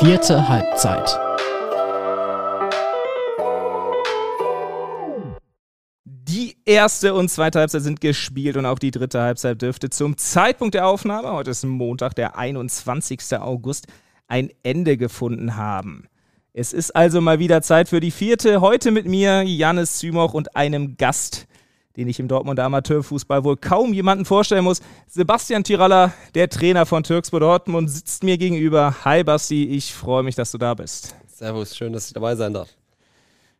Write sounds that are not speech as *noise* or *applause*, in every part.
Vierte Halbzeit. Die erste und zweite Halbzeit sind gespielt und auch die dritte Halbzeit dürfte zum Zeitpunkt der Aufnahme, heute ist Montag, der 21. August, ein Ende gefunden haben. Es ist also mal wieder Zeit für die vierte. Heute mit mir, Janis Zymoch und einem Gast, den ich im Dortmunder Amateurfußball wohl kaum jemanden vorstellen muss. Sebastian Tiralla, der Trainer von Türkspor Dortmund, sitzt mir gegenüber. Hi Basti, ich freue mich, dass du da bist. Servus, schön, dass ich dabei sein darf.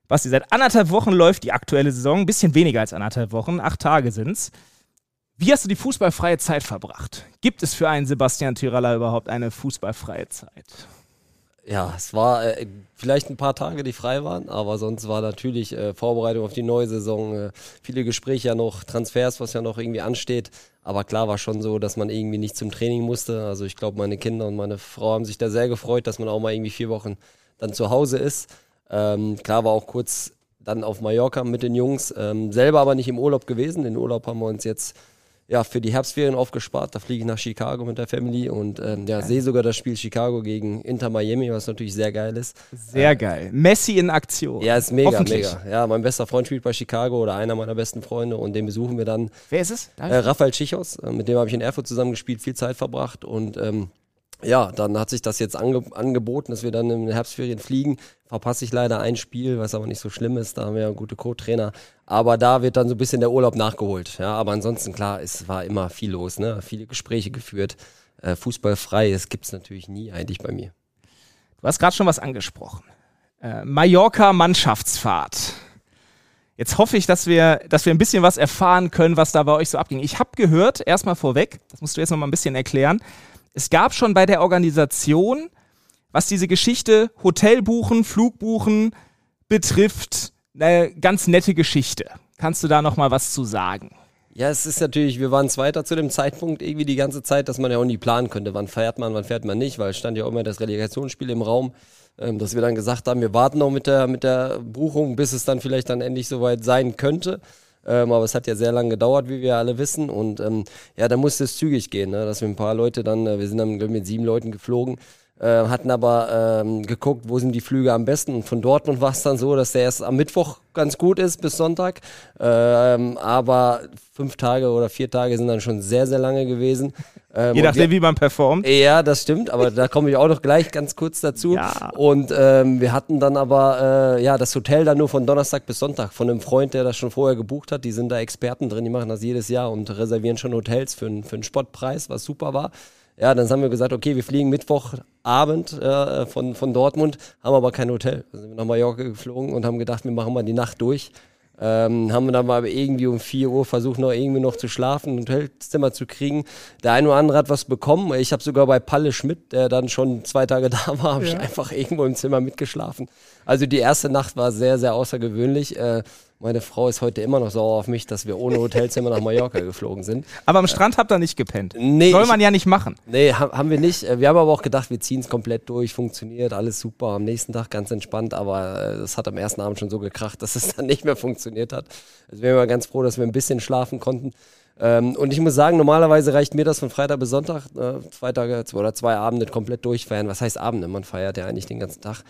Basti, seit anderthalb Wochen läuft die aktuelle Saison, ein bisschen weniger als anderthalb Wochen, acht Tage sind's. Wie hast du die fußballfreie Zeit verbracht? Gibt es für einen Sebastian Tiralla überhaupt eine fußballfreie Zeit? Ja, es war äh, vielleicht ein paar Tage, die frei waren, aber sonst war natürlich äh, Vorbereitung auf die neue Saison, äh, viele Gespräche ja noch, Transfers, was ja noch irgendwie ansteht. Aber klar war schon so, dass man irgendwie nicht zum Training musste. Also ich glaube, meine Kinder und meine Frau haben sich da sehr gefreut, dass man auch mal irgendwie vier Wochen dann zu Hause ist. Ähm, klar war auch kurz dann auf Mallorca mit den Jungs, ähm, selber aber nicht im Urlaub gewesen. Den Urlaub haben wir uns jetzt ja, für die Herbstferien aufgespart. Da fliege ich nach Chicago mit der Family und ähm, ja, sehe sogar das Spiel Chicago gegen Inter Miami, was natürlich sehr geil ist. Sehr äh, geil. Messi in Aktion. Ja, ist mega, mega. Ja, mein bester Freund spielt bei Chicago oder einer meiner besten Freunde und den besuchen wir dann. Wer ist es? Äh, Raphael Schichos, äh, mit dem habe ich in Erfurt zusammengespielt, viel Zeit verbracht und ähm, ja, dann hat sich das jetzt ange angeboten, dass wir dann in den Herbstferien fliegen. Verpasse ich leider ein Spiel, was aber nicht so schlimm ist. Da haben wir ja gute Co-Trainer. Aber da wird dann so ein bisschen der Urlaub nachgeholt. Ja, aber ansonsten, klar, es war immer viel los, ne? viele Gespräche geführt. Äh, Fußballfrei, das gibt es natürlich nie eigentlich bei mir. Du hast gerade schon was angesprochen. Äh, Mallorca Mannschaftsfahrt. Jetzt hoffe ich, dass wir, dass wir ein bisschen was erfahren können, was da bei euch so abging. Ich habe gehört, erstmal vorweg, das musst du jetzt noch mal ein bisschen erklären, es gab schon bei der Organisation, was diese Geschichte Hotel buchen, Flug buchen betrifft, eine ganz nette Geschichte. Kannst du da noch mal was zu sagen? Ja, es ist natürlich, wir waren Zweiter zu dem Zeitpunkt irgendwie die ganze Zeit, dass man ja auch nie planen könnte, wann fährt man, wann fährt man nicht, weil es stand ja auch immer das Relegationsspiel im Raum, ähm, dass wir dann gesagt haben, wir warten noch mit der, mit der Buchung, bis es dann vielleicht dann endlich soweit sein könnte. Ähm, aber es hat ja sehr lange gedauert, wie wir alle wissen. Und ähm, ja, da musste es zügig gehen, ne? dass wir ein paar Leute dann, äh, wir sind dann mit sieben Leuten geflogen, äh, hatten aber ähm, geguckt, wo sind die Flüge am besten. Und von Dortmund war es dann so, dass der erst am Mittwoch ganz gut ist bis Sonntag. Ähm, aber fünf Tage oder vier Tage sind dann schon sehr, sehr lange gewesen. *laughs* Ähm, Je nachdem, wie man performt. Ja, das stimmt, aber da komme ich auch noch gleich ganz kurz dazu. Ja. Und ähm, wir hatten dann aber äh, ja das Hotel dann nur von Donnerstag bis Sonntag von einem Freund, der das schon vorher gebucht hat. Die sind da Experten drin, die machen das jedes Jahr und reservieren schon Hotels für, für einen Spottpreis, was super war. Ja, dann haben wir gesagt, okay, wir fliegen Mittwochabend äh, von, von Dortmund, haben aber kein Hotel. Dann sind wir nach Mallorca geflogen und haben gedacht, wir machen mal die Nacht durch. Ähm, haben wir dann mal irgendwie um 4 Uhr versucht, noch irgendwie noch zu schlafen, ein Hotelzimmer zu kriegen. Der eine oder andere hat was bekommen. Ich habe sogar bei Palle Schmidt, der dann schon zwei Tage *laughs* da war, habe ja. ich einfach irgendwo im Zimmer mitgeschlafen. Also die erste Nacht war sehr, sehr außergewöhnlich. Äh, meine Frau ist heute immer noch sauer auf mich, dass wir ohne Hotelzimmer nach Mallorca geflogen sind. Aber am Strand habt ihr nicht gepennt. Nee, Soll man ich, ja nicht machen. Nee, haben wir nicht. Wir haben aber auch gedacht, wir ziehen es komplett durch, funktioniert, alles super. Am nächsten Tag ganz entspannt, aber es hat am ersten Abend schon so gekracht, dass es *laughs* dann nicht mehr funktioniert hat. Also wir waren ganz froh, dass wir ein bisschen schlafen konnten. Ähm, und ich muss sagen, normalerweise reicht mir das von Freitag bis Sonntag, äh, zwei Tage oder zwei Abende komplett durchfeiern. Was heißt Abende? Man feiert ja eigentlich den ganzen Tag.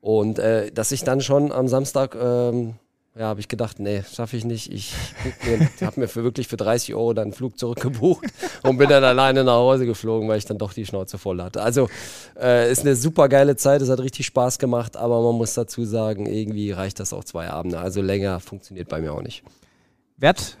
Und äh, dass ich dann schon am Samstag ähm, ja, habe ich gedacht, nee, schaffe ich nicht. Ich *laughs* habe mir für wirklich für 30 Euro dann einen Flug zurückgebucht und bin dann alleine nach Hause geflogen, weil ich dann doch die Schnauze voll hatte. Also äh, ist eine super geile Zeit, es hat richtig Spaß gemacht, aber man muss dazu sagen, irgendwie reicht das auch zwei Abende. Also länger funktioniert bei mir auch nicht. Wer hat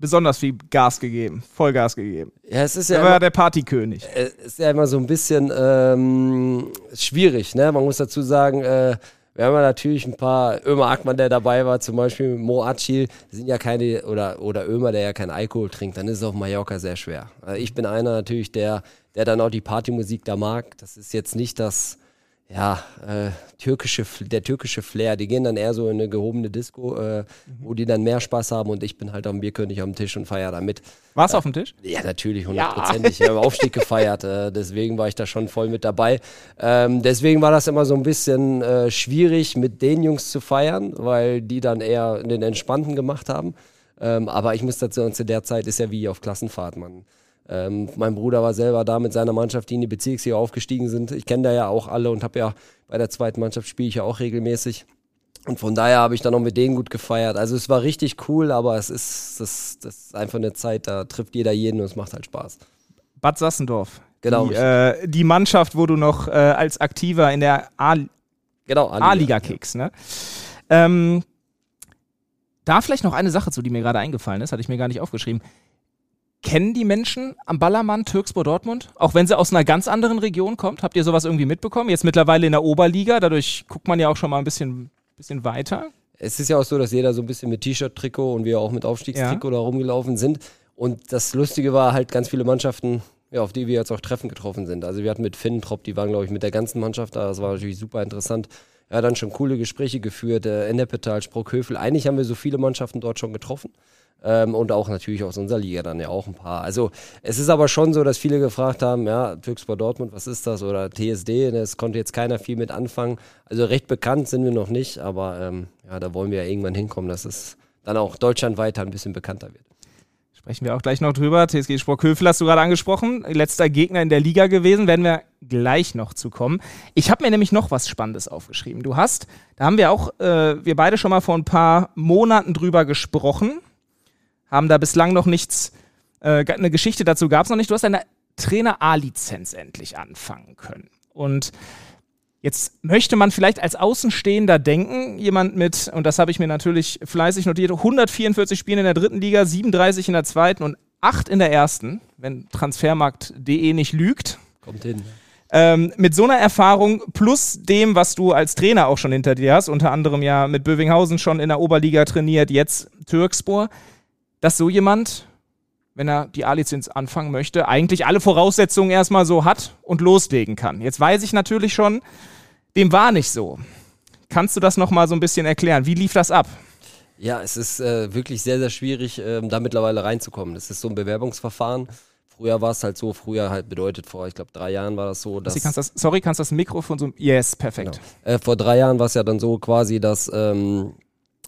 besonders viel Gas gegeben, Vollgas gegeben? Ja, es ist ja. Er war ja der Partykönig. Es ist ja immer so ein bisschen ähm, schwierig, ne? Man muss dazu sagen, äh, wir haben ja natürlich ein paar, Ömer Ackmann, der dabei war, zum Beispiel Mo Acil, sind ja keine, oder, oder Ömer, der ja keinen Alkohol trinkt, dann ist es auf Mallorca sehr schwer. Also ich bin einer natürlich, der, der dann auch die Partymusik da mag. Das ist jetzt nicht das, ja, äh, türkische, der türkische Flair. Die gehen dann eher so in eine gehobene Disco, äh, mhm. wo die dann mehr Spaß haben und ich bin halt am Bierkönig am Tisch und feiere da mit. Warst du äh, auf dem Tisch? Ja, natürlich, hundertprozentig. Ja. Ich habe Aufstieg gefeiert, äh, deswegen war ich da schon voll mit dabei. Ähm, deswegen war das immer so ein bisschen äh, schwierig, mit den Jungs zu feiern, weil die dann eher den Entspannten gemacht haben. Ähm, aber ich muss dazu, zu der Zeit ist ja wie auf Klassenfahrt, man Ähm, mein Bruder war selber da mit seiner Mannschaft, die in die Bezirksliga aufgestiegen sind. Ich kenne da ja auch alle und habe ja bei der zweiten Mannschaft spiele ich ja auch regelmäßig. Und von daher habe ich dann auch mit denen gut gefeiert. Also es war richtig cool, aber es ist, das, das ist einfach eine Zeit, da trifft jeder jeden und es macht halt Spaß. Bad Sassendorf. Genau. Die, äh, die Mannschaft, wo du noch äh, als Aktiver in der A-Liga genau, kickst. Ne? Ähm, da vielleicht noch eine Sache zu, die mir gerade eingefallen ist, hatte ich mir gar nicht aufgeschrieben. Kennen die Menschen am Ballermann Türkspor Dortmund? Auch wenn sie aus einer ganz anderen Region kommt? Habt ihr sowas irgendwie mitbekommen? Jetzt mittlerweile in der Oberliga, dadurch guckt man ja auch schon mal ein bisschen, bisschen weiter. Es ist ja auch so, dass jeder so ein bisschen mit T-Shirt-Trikot und wir auch mit Aufstiegstrikot ja. da rumgelaufen sind. Und das Lustige war halt ganz viele Mannschaften, ja, auf die wir jetzt auch Treffen getroffen sind. Also wir hatten mit Finntrop, die waren, glaube ich, mit der ganzen Mannschaft da. Das war natürlich super interessant. Er hat dann schon coole Gespräche geführt, äh, Ennepetal, Sprockhövel. Eigentlich haben wir so viele Mannschaften dort schon getroffen. Ähm, und auch natürlich aus unserer Liga dann ja auch ein paar. Also es ist aber schon so, dass viele gefragt haben, ja, Türkspor Dortmund, was ist das? Oder TSD, das konnte jetzt keiner viel mit anfangen. Also recht bekannt sind wir noch nicht, aber ähm, ja, da wollen wir ja irgendwann hinkommen, dass es dann auch deutschlandweit ein bisschen bekannter wird. Sprechen wir auch gleich noch drüber. TSG Sporkhövel hast du gerade angesprochen. Letzter Gegner in der Liga gewesen, werden wir gleich noch zu kommen. Ich habe mir nämlich noch was Spannendes aufgeschrieben. Du hast, da haben wir auch, äh, wir beide schon mal vor ein paar Monaten drüber gesprochen haben da bislang noch nichts, äh, eine Geschichte dazu gab es noch nicht. Du hast eine Trainer A-Lizenz endlich anfangen können. Und Jetzt möchte man vielleicht als Außenstehender denken, jemand mit, und das habe ich mir natürlich fleißig notiert, 144 Spiele in der dritten Liga, 37 in der zweiten und 8 in der ersten, wenn transfermarkt.de nicht lügt. Kommt hin. Ähm, mit so einer Erfahrung plus dem, was du als Trainer auch schon hinter dir hast, unter anderem ja mit Bövinghausen schon in der Oberliga trainiert, jetzt Türkspor, dass so jemand, wenn er die A-Lizenz anfangen möchte, eigentlich alle Voraussetzungen erstmal so hat und loslegen kann. Jetzt weiß ich natürlich schon, dem war nicht so. Kannst du das nochmal so ein bisschen erklären? Wie lief das ab? Ja, es ist äh, wirklich sehr, sehr schwierig, äh, da mittlerweile reinzukommen. Das ist so ein Bewerbungsverfahren. Früher war es halt so, früher halt bedeutet, vor, ich glaube, drei Jahren war das so, dass. Kannst das, sorry, kannst du das Mikrofon so. Yes, perfekt. Genau. Äh, vor drei Jahren war es ja dann so quasi, dass ähm,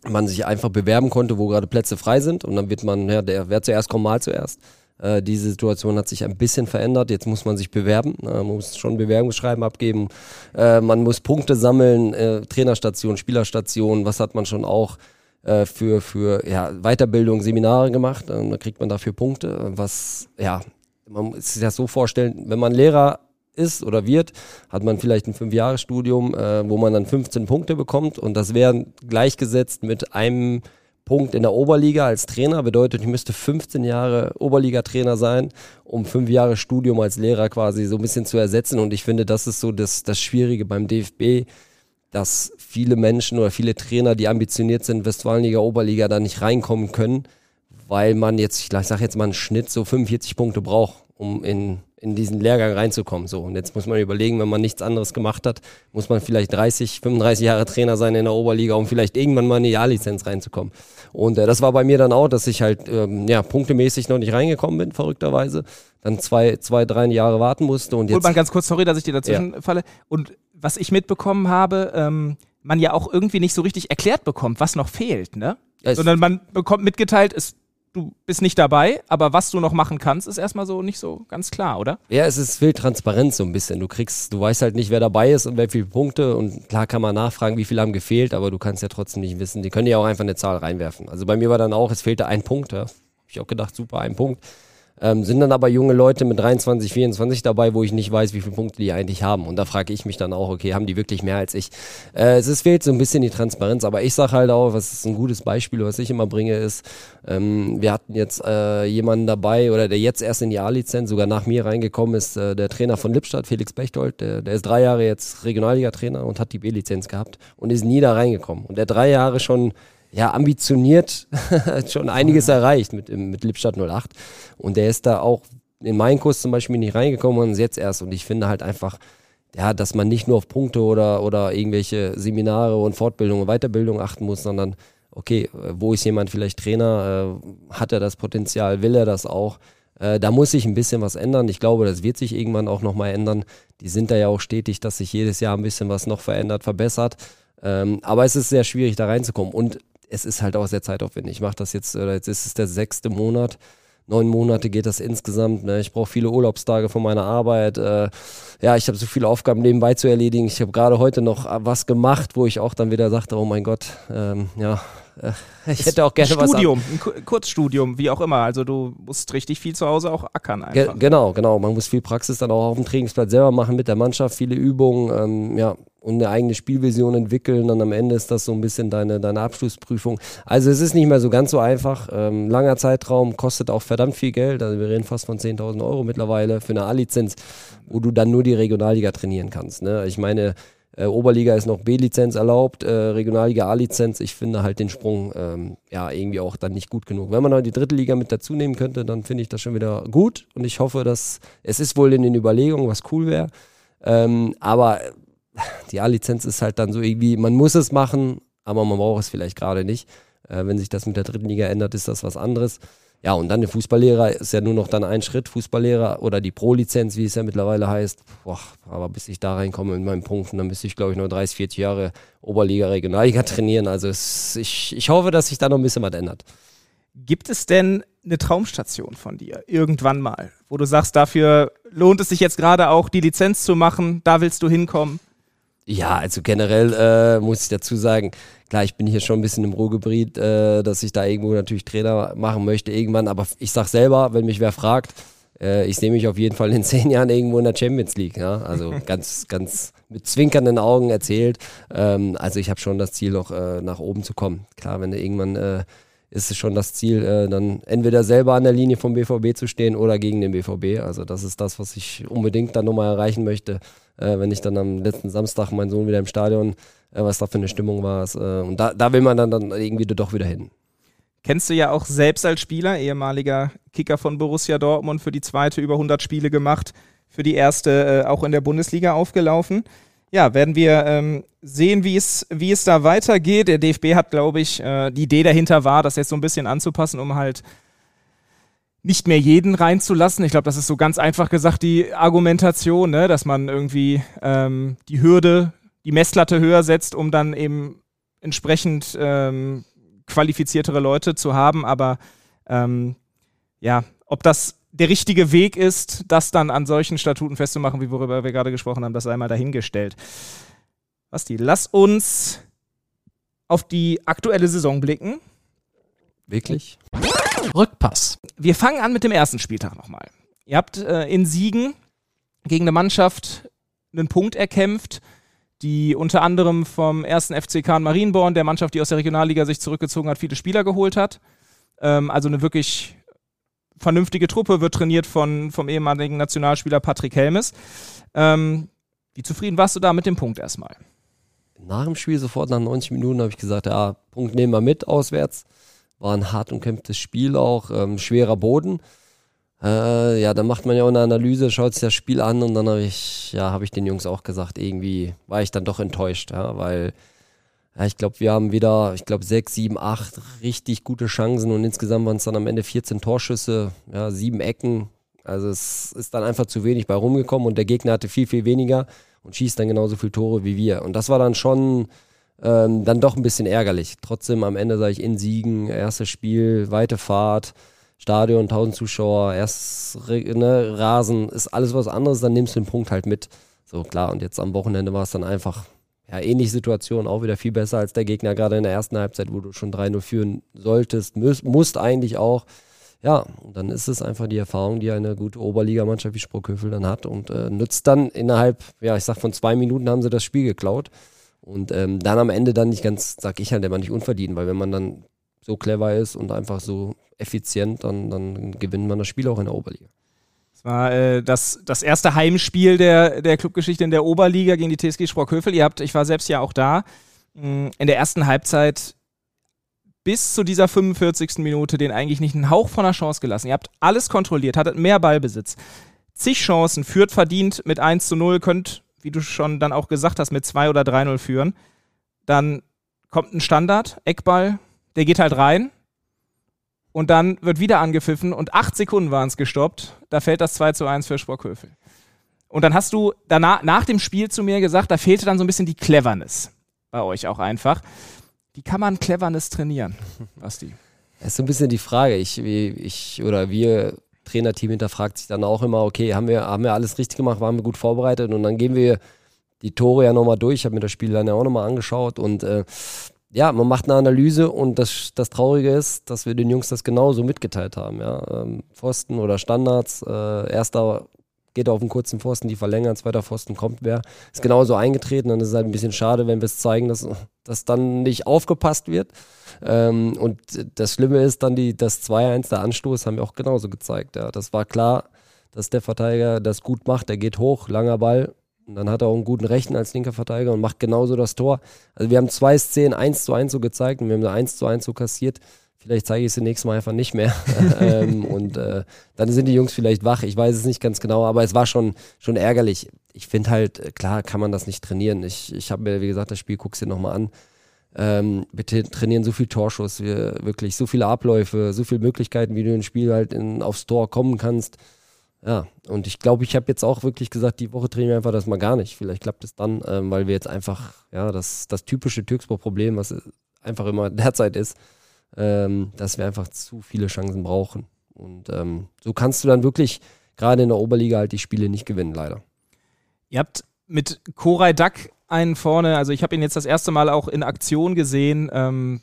man sich einfach bewerben konnte, wo gerade Plätze frei sind und dann wird man, ja, der, wer zuerst kommt, mal zuerst. Äh, diese Situation hat sich ein bisschen verändert. Jetzt muss man sich bewerben, äh, man muss schon Bewerbungsschreiben abgeben, äh, man muss Punkte sammeln, äh, Trainerstation, Spielerstation, was hat man schon auch äh, für, für ja, Weiterbildung, Seminare gemacht. Äh, da kriegt man dafür Punkte, was, ja, man muss sich das so vorstellen, wenn man Lehrer ist oder wird, hat man vielleicht ein Fünfjahresstudium, äh, wo man dann 15 Punkte bekommt und das wäre gleichgesetzt mit einem Punkt in der Oberliga als Trainer. Bedeutet, ich müsste 15 Jahre Oberliga-Trainer sein, um fünf Jahre Studium als Lehrer quasi so ein bisschen zu ersetzen. Und ich finde, das ist so das, das Schwierige beim DFB, dass viele Menschen oder viele Trainer, die ambitioniert sind, Westfalenliga, Oberliga, da nicht reinkommen können, weil man jetzt, ich sage jetzt mal einen Schnitt, so 45 Punkte braucht, um in in diesen Lehrgang reinzukommen. So, und jetzt muss man überlegen, wenn man nichts anderes gemacht hat, muss man vielleicht 30, 35 Jahre Trainer sein in der Oberliga, um vielleicht irgendwann mal in die A-Lizenz reinzukommen. Und äh, das war bei mir dann auch, dass ich halt ähm, ja, punktemäßig noch nicht reingekommen bin, verrückterweise. Dann zwei, zwei, drei Jahre warten musste. Und jetzt. mal ganz kurz, sorry, dass ich dir dazwischen ja. falle. Und was ich mitbekommen habe, ähm, man ja auch irgendwie nicht so richtig erklärt bekommt, was noch fehlt, ne? Ja, Sondern man bekommt mitgeteilt, es du bist nicht dabei, aber was du noch machen kannst, ist erstmal so nicht so ganz klar, oder? Ja, es ist viel Transparenz so ein bisschen. Du kriegst, du weißt halt nicht, wer dabei ist und wer viele Punkte und klar kann man nachfragen, wie viele haben gefehlt, aber du kannst ja trotzdem nicht wissen. Die können ja auch einfach eine Zahl reinwerfen. Also bei mir war dann auch, es fehlte ein Punkt. Ja. Hab ich auch gedacht, super, ein Punkt. Ähm, sind dann aber junge Leute mit 23, 24 dabei, wo ich nicht weiß, wie viele Punkte die eigentlich haben. Und da frage ich mich dann auch, okay, haben die wirklich mehr als ich? Äh, es ist, fehlt so ein bisschen die Transparenz, aber ich sage halt auch, was ist ein gutes Beispiel, was ich immer bringe, ist, ähm, wir hatten jetzt äh, jemanden dabei oder der jetzt erst in die A-Lizenz, sogar nach mir reingekommen ist, äh, der Trainer von Lippstadt, Felix Bechtold, der, der ist drei Jahre jetzt Regionalliga-Trainer und hat die B-Lizenz gehabt und ist nie da reingekommen. Und der drei Jahre schon ja, ambitioniert *laughs* schon einiges erreicht mit, mit Lippstadt 08. Und der ist da auch in meinen Kurs zum Beispiel nicht reingekommen und ist jetzt erst. Und ich finde halt einfach, ja, dass man nicht nur auf Punkte oder, oder irgendwelche Seminare und Fortbildungen und Weiterbildung achten muss, sondern okay, wo ist jemand vielleicht Trainer? Äh, hat er das Potenzial? Will er das auch? Äh, da muss sich ein bisschen was ändern. Ich glaube, das wird sich irgendwann auch nochmal ändern. Die sind da ja auch stetig, dass sich jedes Jahr ein bisschen was noch verändert, verbessert. Ähm, aber es ist sehr schwierig, da reinzukommen. Und es ist halt auch sehr zeitaufwendig. Ich mache das jetzt, oder jetzt ist es der sechste Monat. neun Monate geht das insgesamt. Ne? Ich brauche viele Urlaubstage von meiner Arbeit. Äh, ja, ich habe so viele Aufgaben nebenbei zu erledigen. Ich habe gerade heute noch was gemacht, wo ich auch dann wieder sagte, oh mein Gott, ähm, ja, äh, *laughs* ich hätte auch gerne ein Studium, was ein Kurzstudium, wie auch immer. Also du musst richtig viel zu Hause auch ackern einfach. Ge genau, genau. Man muss viel Praxis dann auch auf dem Trainingsplatz selber machen mit der Mannschaft, viele Übungen, ähm, ja, und eine eigene Spielvision entwickeln. Dann am Ende ist das so ein bisschen deine, deine Abschlussprüfung. Also es ist nicht mehr so ganz so einfach. Ähm, langer Zeitraum kostet auch verdammt viel Geld. Also wir reden fast von 10.000 Euro mittlerweile für eine A-Lizenz, wo du dann nur die Regionalliga trainieren kannst. Ne? Ich meine, äh, Oberliga ist noch B-Lizenz erlaubt, äh, Regionalliga A-Lizenz. Ich finde halt den Sprung ähm, ja irgendwie auch dann nicht gut genug. Wenn man halt die dritte Liga mit dazu nehmen könnte, dann finde ich das schon wieder gut. Und ich hoffe, dass es ist wohl in den Überlegungen, was cool wäre. Ähm, aber die A-Lizenz ist halt dann so irgendwie, man muss es machen, aber man braucht es vielleicht gerade nicht. Äh, wenn sich das mit der dritten Liga ändert, ist das was anderes. Ja, und dann der Fußballlehrer ist ja nur noch dann ein Schritt, Fußballlehrer oder die Pro-Lizenz, wie es ja mittlerweile heißt. Boah, aber bis ich da reinkomme in meinen Punkten, dann müsste ich, glaube ich, noch 30, 40 Jahre Oberliga, Regionalliga trainieren. Also es, ich, ich hoffe, dass sich da noch ein bisschen was ändert. Gibt es denn eine Traumstation von dir irgendwann mal, wo du sagst, dafür lohnt es sich jetzt gerade auch, die Lizenz zu machen, da willst du hinkommen? Ja, also generell äh, muss ich dazu sagen, klar, ich bin hier schon ein bisschen im Ruhrgebiet, äh, dass ich da irgendwo natürlich Trainer machen möchte irgendwann, aber ich sag selber, wenn mich wer fragt, äh, ich sehe mich auf jeden Fall in *laughs* zehn Jahren irgendwo in der Champions League. Ja? Also *laughs* ganz, ganz mit zwinkernden Augen erzählt. Ähm, also ich habe schon das Ziel, noch äh, nach oben zu kommen. Klar, wenn du irgendwann äh, ist es schon das Ziel, äh, dann entweder selber an der Linie vom BVB zu stehen oder gegen den BVB. Also das ist das, was ich unbedingt dann nochmal erreichen möchte äh, wenn ich dann am letzten Samstag meinen Sohn wieder im Stadion, äh, was da für eine Stimmung war. Äh, und da, da will man dann, dann irgendwie doch wieder hin. Kennst du ja auch selbst als Spieler, ehemaliger Kicker von Borussia Dortmund, für die zweite über 100 Spiele gemacht, für die erste äh, auch in der Bundesliga aufgelaufen. Ja, werden wir ähm, sehen, wie es, wie es da weitergeht. Der DFB hat, glaube ich, äh, die Idee dahinter war, das jetzt so ein bisschen anzupassen, um halt nicht mehr jeden reinzulassen. Ich glaube, das ist so ganz einfach gesagt die Argumentation, ne? dass man irgendwie ähm, die Hürde, die Messlatte höher setzt, um dann eben entsprechend ähm, qualifiziertere Leute zu haben. Aber ähm, ja, ob das der richtige Weg ist, das dann an solchen Statuten festzumachen, wie worüber wir gerade gesprochen haben, das sei mal dahingestellt. Basti, lass uns auf die aktuelle Saison blicken. Wirklich? Rückpass. Wir fangen an mit dem ersten Spieltag nochmal. Ihr habt äh, in Siegen gegen eine Mannschaft einen Punkt erkämpft, die unter anderem vom ersten FC Kahn Marienborn, der Mannschaft, die aus der Regionalliga sich zurückgezogen hat, viele Spieler geholt hat. Ähm, also eine wirklich vernünftige Truppe, wird trainiert von, vom ehemaligen Nationalspieler Patrick Helmes. Ähm, wie zufrieden warst du da mit dem Punkt erstmal? Nach dem Spiel, sofort nach 90 Minuten, habe ich gesagt, ja, Punkt nehmen wir mit auswärts. War ein hart umkämpftes Spiel auch, ähm, schwerer Boden. Äh, ja, dann macht man ja auch eine Analyse, schaut sich das Spiel an und dann habe ich, ja, habe ich den Jungs auch gesagt, irgendwie war ich dann doch enttäuscht, ja, weil ja, ich glaube, wir haben wieder, ich glaube, sechs, sieben, acht richtig gute Chancen und insgesamt waren es dann am Ende 14 Torschüsse, ja, sieben Ecken. Also es ist dann einfach zu wenig bei rumgekommen und der Gegner hatte viel, viel weniger und schießt dann genauso viele Tore wie wir. Und das war dann schon ähm, dann doch ein bisschen ärgerlich. Trotzdem am Ende sage ich in Siegen, erstes Spiel, weite Fahrt, Stadion, 1000 Zuschauer, erst ne, Rasen, ist alles was anderes, dann nimmst du den Punkt halt mit. So klar, und jetzt am Wochenende war es dann einfach, ja, ähnliche Situation, auch wieder viel besser als der Gegner, gerade in der ersten Halbzeit, wo du schon 3-0 führen solltest, müsst, musst eigentlich auch. Ja, und dann ist es einfach die Erfahrung, die eine gute Oberligamannschaft wie Sprockhövel dann hat und äh, nützt dann innerhalb, ja, ich sag von zwei Minuten haben sie das Spiel geklaut. Und ähm, dann am Ende dann nicht ganz, sag ich halt, der war nicht unverdient, weil wenn man dann so clever ist und einfach so effizient, dann, dann gewinnt man das Spiel auch in der Oberliga. Das war äh, das, das erste Heimspiel der, der Clubgeschichte in der Oberliga gegen die TSG Sprockhövel. Ihr habt, ich war selbst ja auch da, mm, in der ersten Halbzeit bis zu dieser 45. Minute den eigentlich nicht einen Hauch von einer Chance gelassen. Ihr habt alles kontrolliert, hattet mehr Ballbesitz. Zig Chancen, führt verdient mit 1 zu 0, könnt wie du schon dann auch gesagt hast, mit 2 oder 3-0 führen. Dann kommt ein Standard, Eckball, der geht halt rein. Und dann wird wieder angepfiffen und acht Sekunden waren es gestoppt. Da fällt das 2 zu 1 für Sprockhövel. Und dann hast du danach, nach dem Spiel zu mir gesagt, da fehlte dann so ein bisschen die Cleverness bei euch auch einfach. Wie kann man Cleverness trainieren, *laughs* Basti? Das ist so ein bisschen die Frage. Ich, ich oder wir Trainerteam hinterfragt sich dann auch immer, okay, haben wir, haben wir alles richtig gemacht, waren wir gut vorbereitet und dann gehen wir die Tore ja nochmal durch. Ich habe mir das Spiel dann ja auch nochmal angeschaut und äh, ja, man macht eine Analyse und das, das Traurige ist, dass wir den Jungs das genauso mitgeteilt haben. Ja? Ähm, Pfosten oder Standards, äh, erster geht auf einen kurzen Pfosten, die verlängern, zweiter Pfosten kommt wer. Ist genauso eingetreten, ist es halt ein bisschen schade, wenn wir es zeigen, dass, dass dann nicht aufgepasst wird. Ähm, und das Schlimme ist dann die, das 2-1, der Anstoß, haben wir auch genauso gezeigt. Ja. Das war klar, dass der Verteidiger das gut macht, der geht hoch, langer Ball, und dann hat er auch einen guten Rechten als linker Verteidiger und macht genauso das Tor. Also wir haben zwei Szenen 1 zu 1 so gezeigt und wir haben eine 1 zu 1 so kassiert. Vielleicht zeige ich es nächste Mal einfach nicht mehr. *laughs* ähm, und äh, dann sind die Jungs vielleicht wach. Ich weiß es nicht ganz genau, aber es war schon, schon ärgerlich. Ich finde halt, äh, klar kann man das nicht trainieren. Ich, ich habe mir, wie gesagt, das Spiel, guck's dir nochmal an. Ähm, bitte trainieren so viel Torschuss, wir, wirklich so viele Abläufe, so viele Möglichkeiten, wie du im Spiel halt in, aufs Tor kommen kannst. Ja, und ich glaube, ich habe jetzt auch wirklich gesagt, die Woche trainieren wir einfach das mal gar nicht. Vielleicht klappt es dann, ähm, weil wir jetzt einfach, ja, das, das typische Türkspor-Problem, was einfach immer *laughs* derzeit ist, ähm, dass wir einfach zu viele Chancen brauchen. Und ähm, so kannst du dann wirklich gerade in der Oberliga halt die Spiele nicht gewinnen, leider. Ihr habt mit Koray Duck einen vorne, also ich habe ihn jetzt das erste Mal auch in Aktion gesehen. Ähm,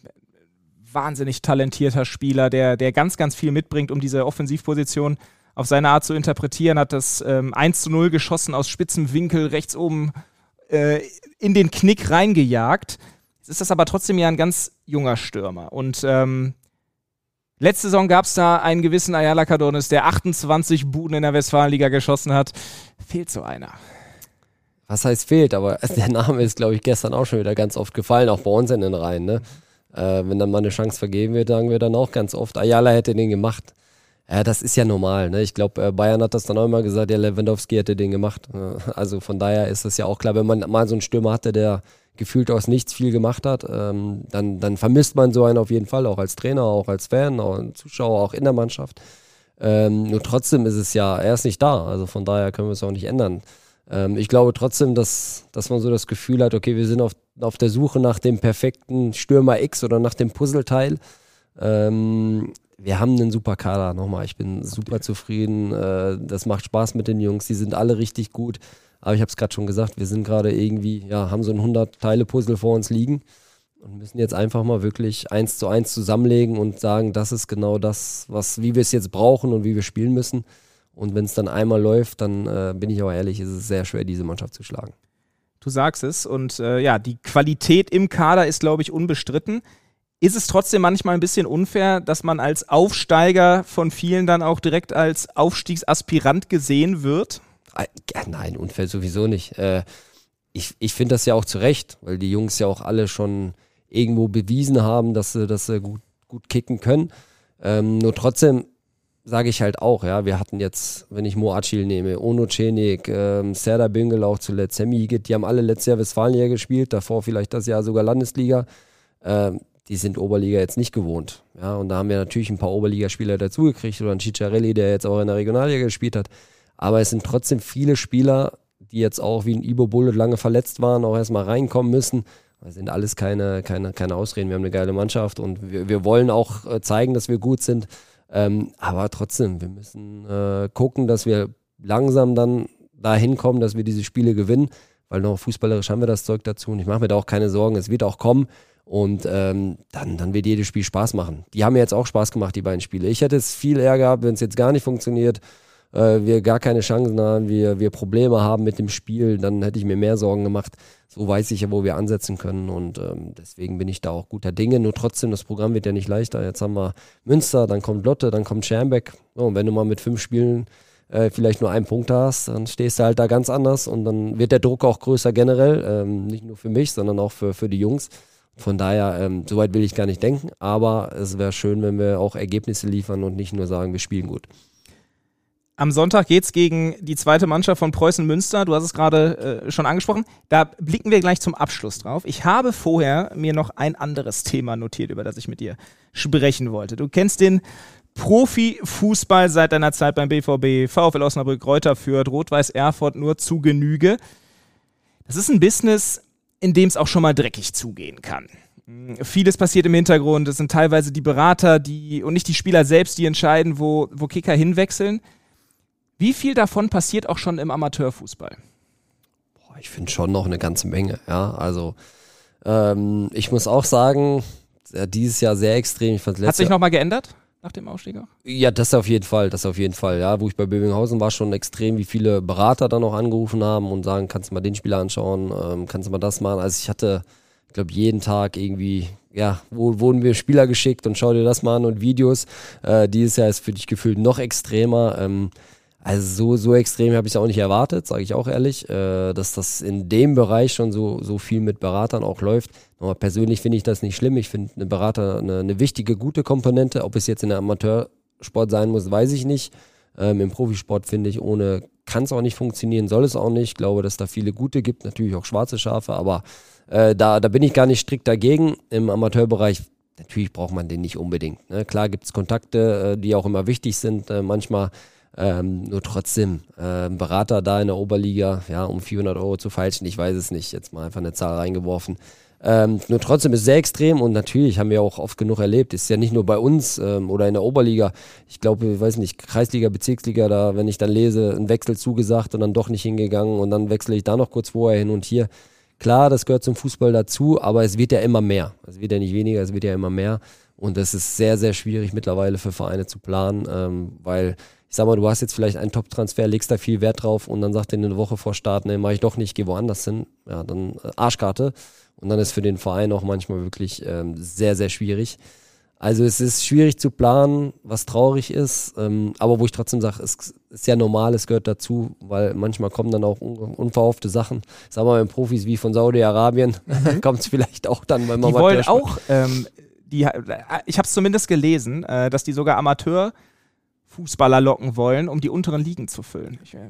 wahnsinnig talentierter Spieler, der, der ganz, ganz viel mitbringt, um diese Offensivposition auf seine Art zu interpretieren, hat das ähm, 1 zu 0 geschossen aus spitzem Winkel rechts oben äh, in den Knick reingejagt. Ist das aber trotzdem ja ein ganz junger Stürmer. Und ähm, letzte Saison gab es da einen gewissen Ayala Cardones, der 28 Buden in der Westfalenliga geschossen hat. Fehlt so einer. Was heißt fehlt? Aber *laughs* der Name ist, glaube ich, gestern auch schon wieder ganz oft gefallen, auch bei uns in den Reihen. Ne? Äh, wenn dann mal eine Chance vergeben wird, sagen wir dann auch ganz oft, Ayala hätte den gemacht. Ja, das ist ja normal. Ne? Ich glaube, äh, Bayern hat das dann auch immer gesagt, ja, Lewandowski hätte den gemacht. Äh, also von daher ist es ja auch klar, wenn man mal so einen Stürmer hatte, der gefühlt aus nichts viel gemacht hat, ähm, dann, dann vermisst man so einen auf jeden Fall, auch als Trainer, auch als Fan, auch als Zuschauer, auch in der Mannschaft. Ähm, nur trotzdem ist es ja, er ist nicht da. Also von daher können wir es auch nicht ändern. Ähm, ich glaube trotzdem, dass, dass man so das Gefühl hat, okay, wir sind auf, auf der Suche nach dem perfekten Stürmer X oder nach dem Puzzleteil. Ähm, wir haben einen super Kader. Nochmal, ich bin super zufrieden. Äh, das macht Spaß mit den Jungs. Die sind alle richtig gut. Aber ich habe es gerade schon gesagt, wir sind gerade irgendwie, ja, haben so ein 100-Teile-Puzzle vor uns liegen und müssen jetzt einfach mal wirklich eins zu eins zusammenlegen und sagen, das ist genau das, was, wie wir es jetzt brauchen und wie wir spielen müssen. Und wenn es dann einmal läuft, dann äh, bin ich aber ehrlich, ist es sehr schwer, diese Mannschaft zu schlagen. Du sagst es und äh, ja, die Qualität im Kader ist, glaube ich, unbestritten. Ist es trotzdem manchmal ein bisschen unfair, dass man als Aufsteiger von vielen dann auch direkt als Aufstiegsaspirant gesehen wird? Nein, unfair sowieso nicht. Äh, ich ich finde das ja auch zu Recht, weil die Jungs ja auch alle schon irgendwo bewiesen haben, dass sie, dass sie gut, gut kicken können. Ähm, nur trotzdem sage ich halt auch, ja, wir hatten jetzt, wenn ich Moacil nehme, Ono Cenik, ähm, Serda Bingel auch zuletzt, Sammy die haben alle letztes Jahr Westfalenliga gespielt, davor vielleicht das Jahr sogar Landesliga. Ähm, die sind Oberliga jetzt nicht gewohnt. Ja, und da haben wir natürlich ein paar Oberligaspieler dazugekriegt oder ein Cicciarelli, der jetzt auch in der Regionalliga gespielt hat. Aber es sind trotzdem viele Spieler, die jetzt auch wie ein Ibo Bullet lange verletzt waren, auch erstmal reinkommen müssen. Das sind alles keine, keine, keine Ausreden. Wir haben eine geile Mannschaft und wir, wir wollen auch äh, zeigen, dass wir gut sind. Ähm, aber trotzdem, wir müssen äh, gucken, dass wir langsam dann dahin kommen, dass wir diese Spiele gewinnen, weil noch fußballerisch haben wir das Zeug dazu und ich mache mir da auch keine Sorgen, es wird auch kommen. Und ähm, dann, dann wird jedes Spiel Spaß machen. Die haben mir jetzt auch Spaß gemacht, die beiden Spiele. Ich hätte es viel eher gehabt, wenn es jetzt gar nicht funktioniert, äh, wir gar keine Chancen haben, wir, wir Probleme haben mit dem Spiel, dann hätte ich mir mehr Sorgen gemacht. So weiß ich ja, wo wir ansetzen können und ähm, deswegen bin ich da auch guter Dinge. Nur trotzdem, das Programm wird ja nicht leichter. Jetzt haben wir Münster, dann kommt Lotte, dann kommt Schermbeck. So, und wenn du mal mit fünf Spielen äh, vielleicht nur einen Punkt hast, dann stehst du halt da ganz anders und dann wird der Druck auch größer generell. Ähm, nicht nur für mich, sondern auch für, für die Jungs. Von daher, ähm, so weit will ich gar nicht denken, aber es wäre schön, wenn wir auch Ergebnisse liefern und nicht nur sagen, wir spielen gut. Am Sonntag geht es gegen die zweite Mannschaft von Preußen Münster. Du hast es gerade äh, schon angesprochen. Da blicken wir gleich zum Abschluss drauf. Ich habe vorher mir noch ein anderes Thema notiert, über das ich mit dir sprechen wollte. Du kennst den Profifußball seit deiner Zeit beim BVB, VfL Osnabrück, Reuter Fürth, Rot-Weiß Erfurt nur zu Genüge. Das ist ein Business, in dem es auch schon mal dreckig zugehen kann. Vieles passiert im Hintergrund. Es sind teilweise die Berater, die und nicht die Spieler selbst, die entscheiden, wo, wo Kicker hinwechseln. Wie viel davon passiert auch schon im Amateurfußball? Boah, ich finde schon noch eine ganze Menge. Ja, also ähm, ich muss auch sagen, ja, dieses Jahr sehr extrem. Ich Hat sich nochmal geändert? nach dem Aufstieg auch? Ja, das auf jeden Fall, das auf jeden Fall. Ja, wo ich bei Böbinghausen war, schon extrem, wie viele Berater dann auch angerufen haben und sagen, kannst du mal den Spieler anschauen, ähm, kannst du mal das machen. Also ich hatte, ich glaube, jeden Tag irgendwie, ja, wo wurden wir Spieler geschickt und schau dir das mal an und Videos. Äh, dieses Jahr ist für dich gefühlt noch extremer. Ähm, also so, so extrem habe ich es auch nicht erwartet, sage ich auch ehrlich, äh, dass das in dem Bereich schon so, so viel mit Beratern auch läuft. Aber persönlich finde ich das nicht schlimm. Ich finde eine Berater eine, eine, wichtige, gute Komponente. Ob es jetzt in der Amateursport sein muss, weiß ich nicht. Ähm, Im Profisport finde ich, ohne kann es auch nicht funktionieren, soll es auch nicht. Ich glaube, dass da viele gute gibt, natürlich auch schwarze Schafe, aber äh, da, da bin ich gar nicht strikt dagegen. Im Amateurbereich natürlich braucht man den nicht unbedingt. Ne? Klar gibt es Kontakte, äh, die auch immer wichtig sind. Äh, manchmal ähm, nur trotzdem, äh, Berater da in der Oberliga, ja, um 400 Euro zu falschen, ich weiß es nicht, jetzt mal einfach eine Zahl reingeworfen. Ähm, nur trotzdem ist es sehr extrem und natürlich haben wir auch oft genug erlebt. Ist ja nicht nur bei uns ähm, oder in der Oberliga. Ich glaube, ich weiß nicht, Kreisliga, Bezirksliga, da, wenn ich dann lese, ein Wechsel zugesagt und dann doch nicht hingegangen und dann wechsle ich da noch kurz vorher hin und hier. Klar, das gehört zum Fußball dazu, aber es wird ja immer mehr. Es wird ja nicht weniger, es wird ja immer mehr. Und das ist sehr, sehr schwierig mittlerweile für Vereine zu planen, ähm, weil ich sag mal, du hast jetzt vielleicht einen Top-Transfer, legst da viel Wert drauf und dann sagt er eine Woche vor Start, nee, mach ich doch nicht, geh woanders hin. Ja, dann äh, Arschkarte. Und dann ist für den Verein auch manchmal wirklich ähm, sehr, sehr schwierig. Also es ist schwierig zu planen, was traurig ist, ähm, aber wo ich trotzdem sage, es ist ja normal, es gehört dazu, weil manchmal kommen dann auch un unverhoffte Sachen. Sagen wir mal, Profis wie von Saudi-Arabien mhm. *laughs* kommt es vielleicht auch dann, weil man Die wollen auch, ähm, die, ich habe es zumindest gelesen, äh, dass die sogar Amateur Fußballer locken wollen, um die unteren Ligen zu füllen. Ich, äh,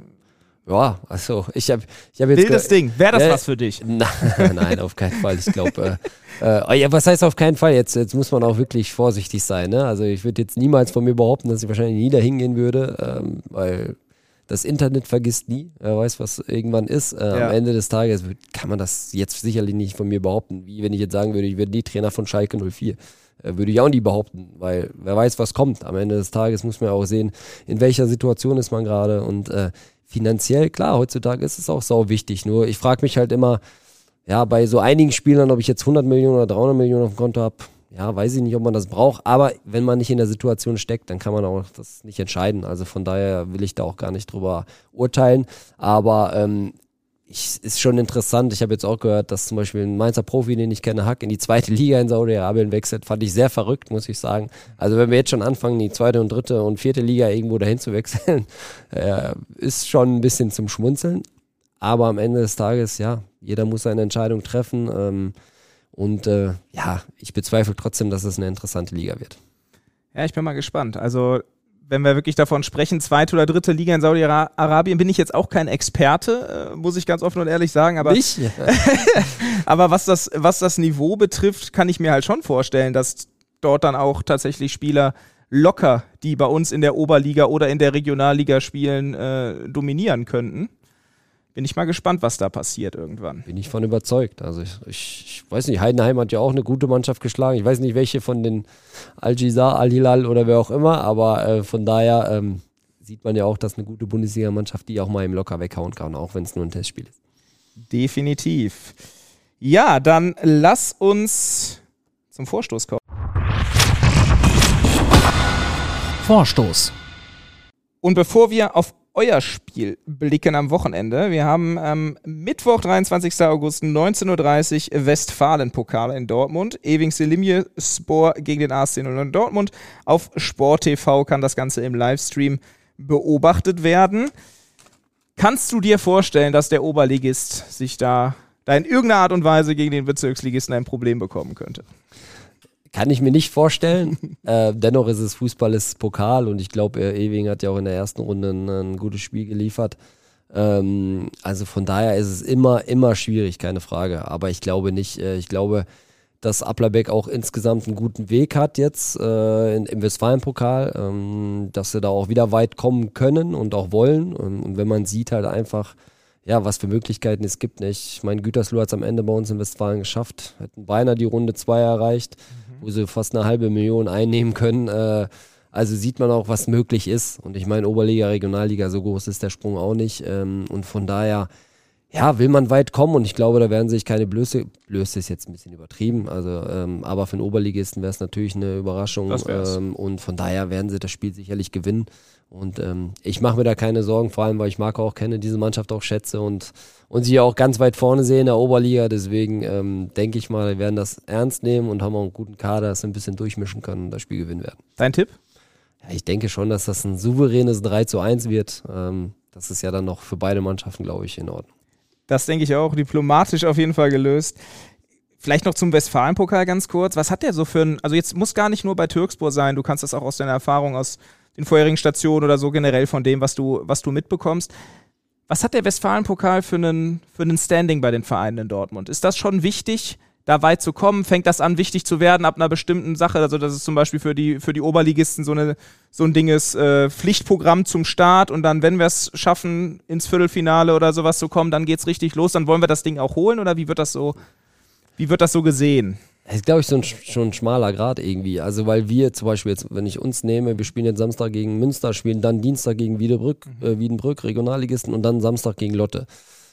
ja, also ich habe ich hab jetzt. Wildes Ding. Wäre das äh, was für dich? *laughs* nein, auf keinen Fall. Ich glaube, äh, äh, ja, was heißt auf keinen Fall? Jetzt, jetzt muss man auch wirklich vorsichtig sein. Ne? Also ich würde jetzt niemals von mir behaupten, dass ich wahrscheinlich nie da hingehen würde, ähm, weil das Internet vergisst nie. Wer weiß, was irgendwann ist. Äh, ja. Am Ende des Tages kann man das jetzt sicherlich nicht von mir behaupten. Wie wenn ich jetzt sagen würde, ich werde nie Trainer von Schalke 04. Äh, würde ich auch nie behaupten, weil wer weiß, was kommt. Am Ende des Tages muss man ja auch sehen, in welcher Situation ist man gerade und äh, finanziell, klar, heutzutage ist es auch sau wichtig. Nur ich frage mich halt immer, ja, bei so einigen Spielern, ob ich jetzt 100 Millionen oder 300 Millionen auf dem Konto habe, ja, weiß ich nicht, ob man das braucht. Aber wenn man nicht in der Situation steckt, dann kann man auch das nicht entscheiden. Also von daher will ich da auch gar nicht drüber urteilen. Aber ähm, ich, ist schon interessant. Ich habe jetzt auch gehört, dass zum Beispiel ein Mainzer Profi, den ich kenne, Hack in die zweite *laughs* Liga in Saudi-Arabien wechselt. Fand ich sehr verrückt, muss ich sagen. Also wenn wir jetzt schon anfangen, die zweite und dritte und vierte Liga irgendwo dahin zu wechseln, *laughs* äh, ist schon ein bisschen zum Schmunzeln. Aber am Ende des Tages, ja, jeder muss seine Entscheidung treffen. Ähm, und äh, ja, ich bezweifle trotzdem, dass es eine interessante Liga wird. Ja, ich bin mal gespannt. Also wenn wir wirklich davon sprechen, zweite oder dritte Liga in Saudi-Arabien, bin ich jetzt auch kein Experte, äh, muss ich ganz offen und ehrlich sagen. Aber, ich? *laughs* aber was, das, was das Niveau betrifft, kann ich mir halt schon vorstellen, dass dort dann auch tatsächlich Spieler locker, die bei uns in der Oberliga oder in der Regionalliga spielen, äh, dominieren könnten bin ich mal gespannt, was da passiert irgendwann. Bin ich von überzeugt. Also ich, ich, ich, weiß nicht, Heidenheim hat ja auch eine gute Mannschaft geschlagen. Ich weiß nicht, welche von den Al-Jizar, Al-Hilal oder wer auch immer, aber äh, von daher ähm, sieht man ja auch, dass eine gute Bundesliga-Mannschaft die auch mal im Locker weghauen kann, auch wenn es nur ein Testspiel ist. Definitiv. Ja, dann lass uns zum Vorstoß kommen. Vorstoß. Und bevor wir auf euer Spiel blicken am Wochenende. Wir haben am Mittwoch, 23. August, 19.30 Uhr Westfalen-Pokal in Dortmund. Ewing Selimje Spor gegen den AC 0 in Dortmund. Auf Sport TV kann das Ganze im Livestream beobachtet werden. Kannst du dir vorstellen, dass der Oberligist sich da, da in irgendeiner Art und Weise gegen den Bezirksligisten ein Problem bekommen könnte? Kann ich mir nicht vorstellen. *laughs* äh, dennoch ist es Fußball, ist Pokal und ich glaube, Ewing hat ja auch in der ersten Runde ein, ein gutes Spiel geliefert. Ähm, also von daher ist es immer, immer schwierig, keine Frage. Aber ich glaube nicht, äh, ich glaube, dass Applerbeck auch insgesamt einen guten Weg hat jetzt äh, in, im Westfalen-Pokal, ähm, dass sie da auch wieder weit kommen können und auch wollen. Und, und wenn man sieht halt einfach, ja, was für Möglichkeiten es gibt. Nicht? Ich meine, Gütersloh hat es am Ende bei uns in Westfalen geschafft, hätten beinahe die Runde 2 erreicht, mhm. wo sie fast eine halbe Million einnehmen können. Äh, also sieht man auch, was möglich ist. Und ich meine, Oberliga, Regionalliga, so groß ist der Sprung auch nicht. Ähm, und von daher, ja, will man weit kommen und ich glaube, da werden sich keine Blöße, Blöße ist jetzt ein bisschen übertrieben, also, ähm, aber für einen Oberligisten wäre es natürlich eine Überraschung ähm, und von daher werden sie das Spiel sicherlich gewinnen. Und ähm, ich mache mir da keine Sorgen, vor allem, weil ich Marco auch kenne, diese Mannschaft auch schätze und, und sie auch ganz weit vorne sehe in der Oberliga. Deswegen ähm, denke ich mal, wir werden das ernst nehmen und haben auch einen guten Kader, dass wir ein bisschen durchmischen können und das Spiel gewinnen werden. Dein Tipp? Ja, ich denke schon, dass das ein souveränes 3 zu 1 wird. Ähm, das ist ja dann noch für beide Mannschaften, glaube ich, in Ordnung. Das denke ich auch. Diplomatisch auf jeden Fall gelöst. Vielleicht noch zum Westfalen-Pokal ganz kurz. Was hat der so für ein, also jetzt muss gar nicht nur bei Türkspor sein, du kannst das auch aus deiner Erfahrung aus den vorherigen Stationen oder so generell von dem, was du, was du mitbekommst. Was hat der Westfalen-Pokal für einen, für einen Standing bei den Vereinen in Dortmund? Ist das schon wichtig? da weit zu kommen, fängt das an, wichtig zu werden ab einer bestimmten Sache. Also, das ist zum Beispiel für die, für die Oberligisten so, eine, so ein Dinges äh, Pflichtprogramm zum Start und dann, wenn wir es schaffen, ins Viertelfinale oder sowas zu kommen, dann geht es richtig los, dann wollen wir das Ding auch holen oder wie wird das so, wie wird das so gesehen? Das ist, glaube ich, so ein, schon ein schmaler Grad irgendwie. Also, weil wir zum Beispiel jetzt, wenn ich uns nehme, wir spielen jetzt Samstag gegen Münster, spielen dann Dienstag gegen Wiedebrück, mhm. äh, Wiedenbrück, Regionalligisten und dann Samstag gegen Lotte.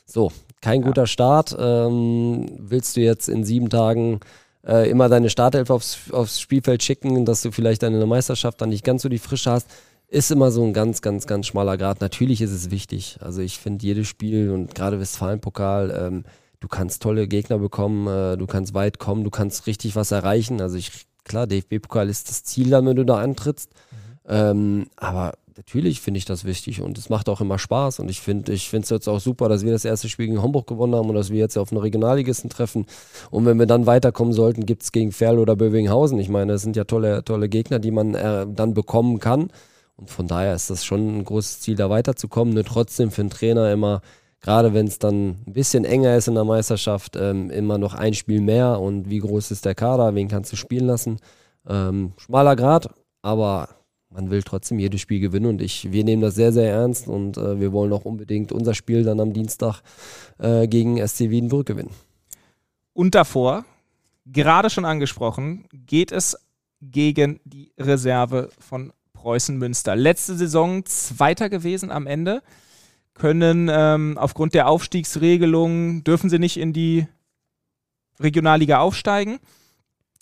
So, kein ja. guter Start. Ähm, willst du jetzt in sieben Tagen äh, immer deine Startelf aufs, aufs Spielfeld schicken, dass du vielleicht dann in der Meisterschaft dann nicht ganz so die Frische hast? Ist immer so ein ganz, ganz, ganz schmaler Grad. Natürlich ist es wichtig. Also ich finde jedes Spiel und gerade Westfalen-Pokal, ähm, du kannst tolle Gegner bekommen, äh, du kannst weit kommen, du kannst richtig was erreichen. Also ich, klar, DFB-Pokal ist das Ziel dann, wenn du da antrittst. Mhm. Ähm, aber natürlich finde ich das wichtig und es macht auch immer Spaß und ich finde ich finde es jetzt auch super, dass wir das erste Spiel gegen Homburg gewonnen haben und dass wir jetzt auf einen Regionalligisten treffen und wenn wir dann weiterkommen sollten, gibt es gegen Ferl oder Bövinghausen. Ich meine, das sind ja tolle, tolle Gegner, die man äh, dann bekommen kann und von daher ist das schon ein großes Ziel, da weiterzukommen. Nur trotzdem für einen Trainer immer, gerade wenn es dann ein bisschen enger ist in der Meisterschaft, ähm, immer noch ein Spiel mehr und wie groß ist der Kader, wen kannst du spielen lassen. Ähm, schmaler Grad, aber man will trotzdem jedes Spiel gewinnen und ich, wir nehmen das sehr, sehr ernst und äh, wir wollen auch unbedingt unser Spiel dann am Dienstag äh, gegen SC Wiedenbrück gewinnen. Und davor, gerade schon angesprochen, geht es gegen die Reserve von Preußen Münster. Letzte Saison Zweiter gewesen am Ende, können ähm, aufgrund der Aufstiegsregelung, dürfen sie nicht in die Regionalliga aufsteigen,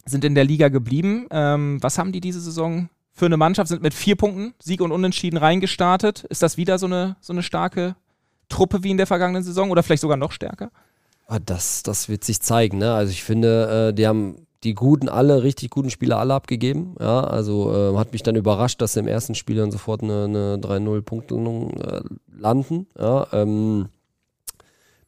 sind in der Liga geblieben. Ähm, was haben die diese Saison für eine Mannschaft, sind mit vier Punkten Sieg und Unentschieden reingestartet. Ist das wieder so eine, so eine starke Truppe wie in der vergangenen Saison oder vielleicht sogar noch stärker? Ah, das, das wird sich zeigen. Ne? Also ich finde, äh, die haben die guten alle, richtig guten Spieler alle abgegeben. Ja, also äh, hat mich dann überrascht, dass im ersten Spiel dann sofort eine, eine 3-0-Punktelung äh, landen. Ja, ähm,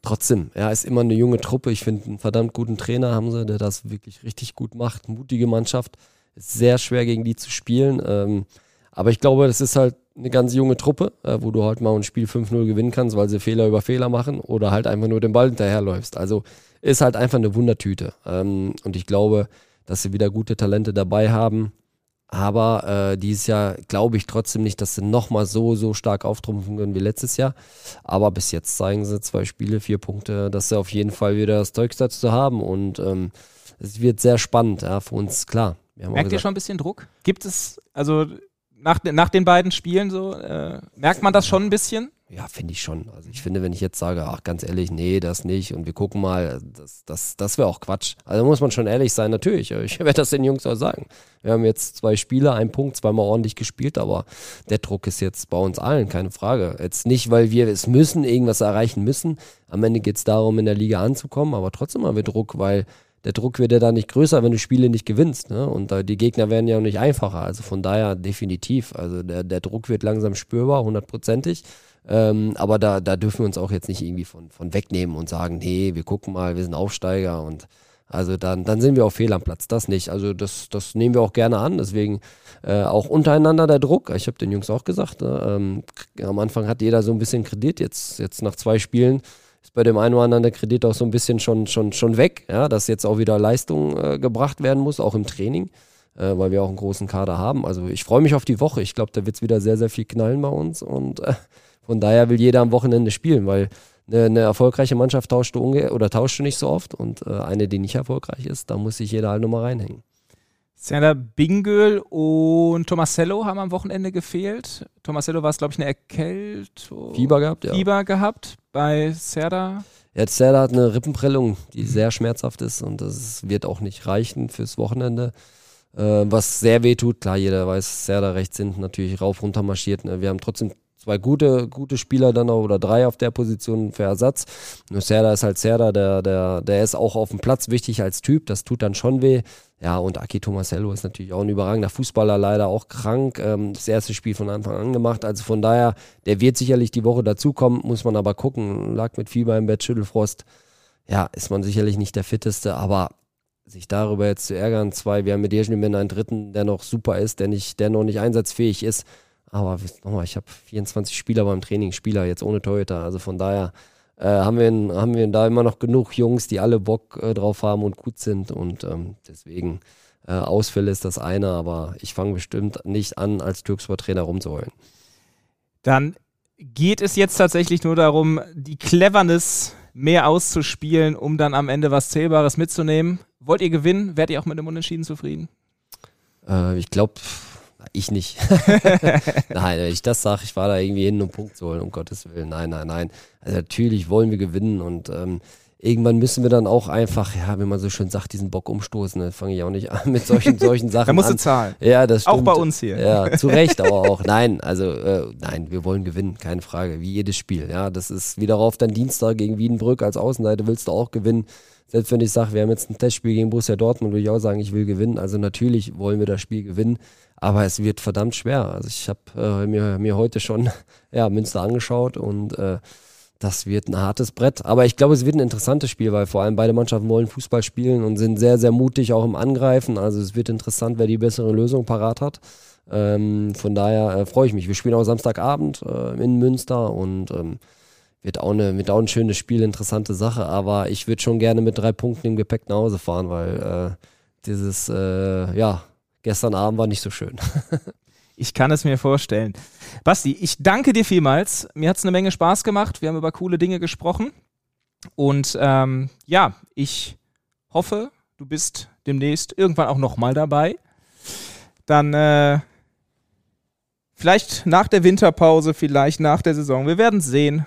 trotzdem, er ja, ist immer eine junge Truppe. Ich finde, einen verdammt guten Trainer haben sie, der das wirklich richtig gut macht. Mutige Mannschaft. Ist sehr schwer gegen die zu spielen. Ähm, aber ich glaube, das ist halt eine ganz junge Truppe, äh, wo du halt mal ein Spiel 5-0 gewinnen kannst, weil sie Fehler über Fehler machen oder halt einfach nur den Ball hinterherläufst. Also ist halt einfach eine Wundertüte. Ähm, und ich glaube, dass sie wieder gute Talente dabei haben. Aber äh, dieses Jahr glaube ich trotzdem nicht, dass sie nochmal so, so stark auftrumpfen können wie letztes Jahr. Aber bis jetzt zeigen sie zwei Spiele, vier Punkte, dass sie auf jeden Fall wieder das Zeug dazu haben. Und ähm, es wird sehr spannend, ja, für uns klar. Merkt ihr schon ein bisschen Druck? Gibt es, also nach, nach den beiden Spielen so, äh, merkt man das schon ein bisschen? Ja, finde ich schon. Also ich finde, wenn ich jetzt sage, ach ganz ehrlich, nee, das nicht und wir gucken mal, das, das, das wäre auch Quatsch. Also muss man schon ehrlich sein, natürlich. Ich *laughs* werde das den Jungs auch sagen. Wir haben jetzt zwei Spiele, ein Punkt, zweimal ordentlich gespielt, aber der Druck ist jetzt bei uns allen, keine Frage. Jetzt nicht, weil wir es müssen, irgendwas erreichen müssen. Am Ende geht es darum, in der Liga anzukommen, aber trotzdem haben wir Druck, weil der Druck wird ja da nicht größer, wenn du Spiele nicht gewinnst. Ne? Und die Gegner werden ja auch nicht einfacher. Also von daher definitiv. Also der, der Druck wird langsam spürbar, hundertprozentig. Ähm, aber da, da dürfen wir uns auch jetzt nicht irgendwie von, von wegnehmen und sagen, nee, wir gucken mal, wir sind Aufsteiger und also dann, dann sind wir auch fehl am Platz. Das nicht. Also das, das nehmen wir auch gerne an. Deswegen äh, auch untereinander der Druck. Ich habe den Jungs auch gesagt, ne? ähm, am Anfang hat jeder so ein bisschen Kredit. Jetzt, jetzt nach zwei Spielen ist bei dem einen oder anderen der Kredit auch so ein bisschen schon, schon, schon weg, ja, dass jetzt auch wieder Leistung äh, gebracht werden muss, auch im Training, äh, weil wir auch einen großen Kader haben. Also ich freue mich auf die Woche. Ich glaube, da wird es wieder sehr, sehr viel knallen bei uns und äh, von daher will jeder am Wochenende spielen, weil eine, eine erfolgreiche Mannschaft tauschst du unge oder tauschst du nicht so oft und äh, eine, die nicht erfolgreich ist, da muss sich jeder halt nochmal reinhängen. Serdar Bingöl und Tomasello haben am Wochenende gefehlt. Tomasello war es, glaube ich, eine Erkältung. Fieber gehabt, ja. Fieber gehabt bei Serdar. Jetzt Serdar hat eine Rippenprellung, die sehr schmerzhaft ist und das wird auch nicht reichen fürs Wochenende. Äh, was sehr weh tut, klar, jeder weiß, Serdar rechts hinten natürlich rauf, runter marschiert. Ne? Wir haben trotzdem zwei gute, gute Spieler dann auch oder drei auf der Position für Ersatz. Nur Serda ist halt Serda, der, der, der ist auch auf dem Platz wichtig als Typ, das tut dann schon weh. Ja, und Aki Tomasello ist natürlich auch ein überragender Fußballer, leider auch krank. Ähm, das erste Spiel von Anfang an gemacht. Also von daher, der wird sicherlich die Woche dazukommen, muss man aber gucken. Lag mit Fieber im Bett, Schüttelfrost. Ja, ist man sicherlich nicht der fitteste, aber sich darüber jetzt zu ärgern, zwei, wir haben mit Dejmin einen dritten, der noch super ist, der, nicht, der noch nicht einsatzfähig ist, aber nochmal, ich habe 24 Spieler beim Training, Spieler jetzt ohne Torhüter. Also von daher äh, haben, wir, haben wir da immer noch genug Jungs, die alle Bock äh, drauf haben und gut sind. Und ähm, deswegen äh, Ausfälle ist das eine, aber ich fange bestimmt nicht an, als Türksport-Trainer rumzuheulen. Dann geht es jetzt tatsächlich nur darum, die Cleverness mehr auszuspielen, um dann am Ende was Zählbares mitzunehmen. Wollt ihr gewinnen? Werdet ihr auch mit dem Unentschieden zufrieden? Äh, ich glaube, ich nicht. *laughs* nein, wenn ich das sage, ich war da irgendwie hin, um Punkt zu holen, um Gottes Willen. Nein, nein, nein. Also natürlich wollen wir gewinnen und ähm, irgendwann müssen wir dann auch einfach, ja, wenn man so schön sagt, diesen Bock umstoßen. Da fange ich auch nicht *laughs* an mit solchen, solchen Sachen. da musst an. du zahlen. Ja, das stimmt. Auch bei uns hier. Ja, *laughs* zu Recht, aber auch. Nein, also äh, nein, wir wollen gewinnen, keine Frage. Wie jedes Spiel. Ja, das ist wieder auf dann Dienstag gegen Wiedenbrück als Außenseite willst du auch gewinnen. Selbst wenn ich sage, wir haben jetzt ein Testspiel gegen Borussia Dortmund, würde ich auch sagen, ich will gewinnen. Also natürlich wollen wir das Spiel gewinnen. Aber es wird verdammt schwer. Also ich habe äh, mir, mir heute schon *laughs* ja, Münster angeschaut und äh, das wird ein hartes Brett. Aber ich glaube, es wird ein interessantes Spiel, weil vor allem beide Mannschaften wollen Fußball spielen und sind sehr, sehr mutig auch im Angreifen. Also es wird interessant, wer die bessere Lösung parat hat. Ähm, von daher äh, freue ich mich. Wir spielen auch Samstagabend äh, in Münster und ähm, wird, auch eine, wird auch ein schönes Spiel, interessante Sache. Aber ich würde schon gerne mit drei Punkten im Gepäck nach Hause fahren, weil äh, dieses, äh, ja, gestern Abend war nicht so schön. *laughs* ich kann es mir vorstellen. Basti, ich danke dir vielmals. Mir hat es eine Menge Spaß gemacht. Wir haben über coole Dinge gesprochen. Und ähm, ja, ich hoffe, du bist demnächst irgendwann auch nochmal dabei. Dann äh, vielleicht nach der Winterpause, vielleicht nach der Saison. Wir werden sehen.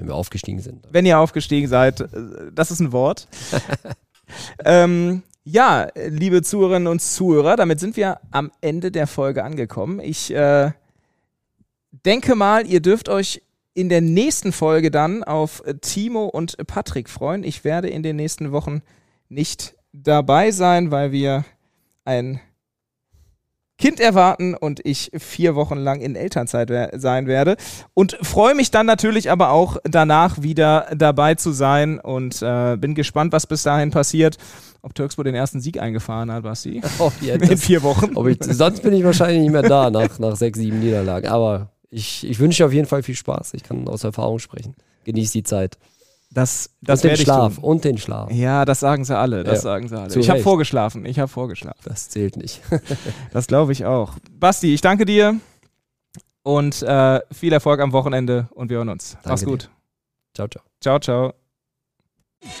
Wenn wir aufgestiegen sind. Wenn ihr aufgestiegen seid, äh, das ist ein Wort. *laughs* ähm, ja, liebe Zuhörerinnen und Zuhörer, damit sind wir am Ende der Folge angekommen. Ich äh, denke mal, ihr dürft euch in der nächsten Folge dann auf Timo und Patrick freuen. Ich werde in den nächsten Wochen nicht dabei sein, weil wir ein Kind erwarten und ich vier Wochen lang in Elternzeit sein werde. Und freue mich dann natürlich aber auch danach wieder dabei zu sein und äh, bin gespannt, was bis dahin passiert. Ob Türkspor den ersten Sieg eingefahren hat, Basti. *laughs* Oh, ja, in vier Wochen. Ich, sonst bin ich wahrscheinlich nicht mehr da nach, nach sechs, sieben Niederlagen. Aber ich, ich wünsche auf jeden Fall viel Spaß. Ich kann aus Erfahrung sprechen. Genieß die Zeit. Das, das und den Schlaf und den Schlaf. Ja, das sagen sie alle. Das ja. sagen sie alle. Zu ich habe vorgeschlafen. Ich habe vorgeschlafen. Das zählt nicht. *laughs* das glaube ich auch. Basti, ich danke dir und äh, viel Erfolg am Wochenende und wir hören uns. Danke Mach's gut. Dir. Ciao, ciao. Ciao, ciao.